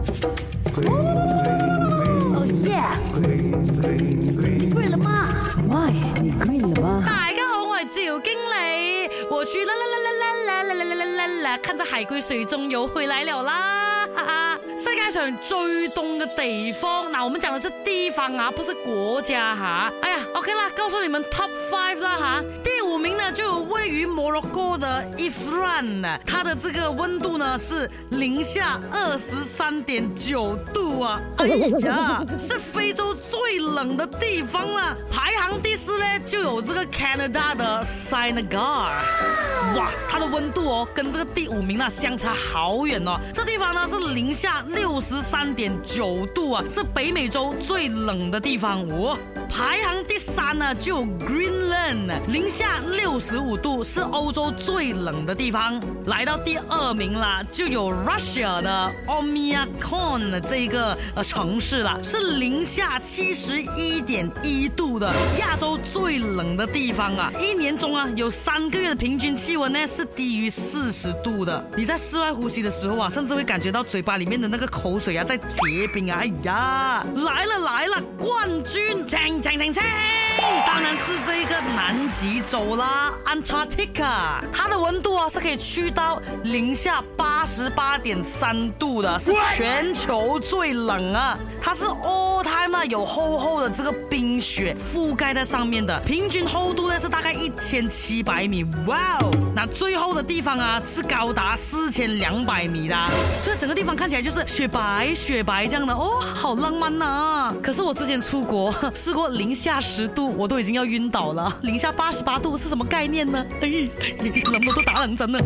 哦耶！你了吗你了吗？大家好，我是赵经理。我住啦啦啦啦啦啦啦啦啦啦，看着海龟水中游回来了啦！世界上最冻的地方，那我们讲的是地方啊，不是国家哈。哎呀，OK 啦，告诉你们 top five 啦哈。于摩洛哥的 Ifran，它的这个温度呢是零下二十三点九度啊，哎呀，是非洲最冷的地方了。排行第四呢就有这个 Canada 的 s i n g a r 哇，它的温度哦跟这个第五名呢相差好远哦，这地方呢是零下六十三点九度啊，是北美洲最冷的地方。哦，排行第三呢就 Greenland，零下六十五度。是欧洲最冷的地方，来到第二名啦，就有 Russia 的 o m i a c o n 的这个呃城市了，是零下七十一点一度的亚洲最冷的地方啊！一年中啊，有三个月的平均气温呢是低于四十度的，你在室外呼吸的时候啊，甚至会感觉到嘴巴里面的那个口水啊在结冰啊！哎呀，来了来了，冠军！清清清清！是这一个南极洲啦，Antarctica，它的温度啊是可以去到零下八十八点三度的，是全球最冷啊，它是哦。有厚厚的这个冰雪覆盖在上面的，平均厚度呢是大概一千七百米，哇！哦，那最厚的地方啊是高达四千两百米的，所以整个地方看起来就是雪白雪白这样的，哦，好浪漫呐！可是我之前出国 试过零下十度，我都已经要晕倒了，零下八十八度是什么概念呢？哎，你能不能打冷战呢？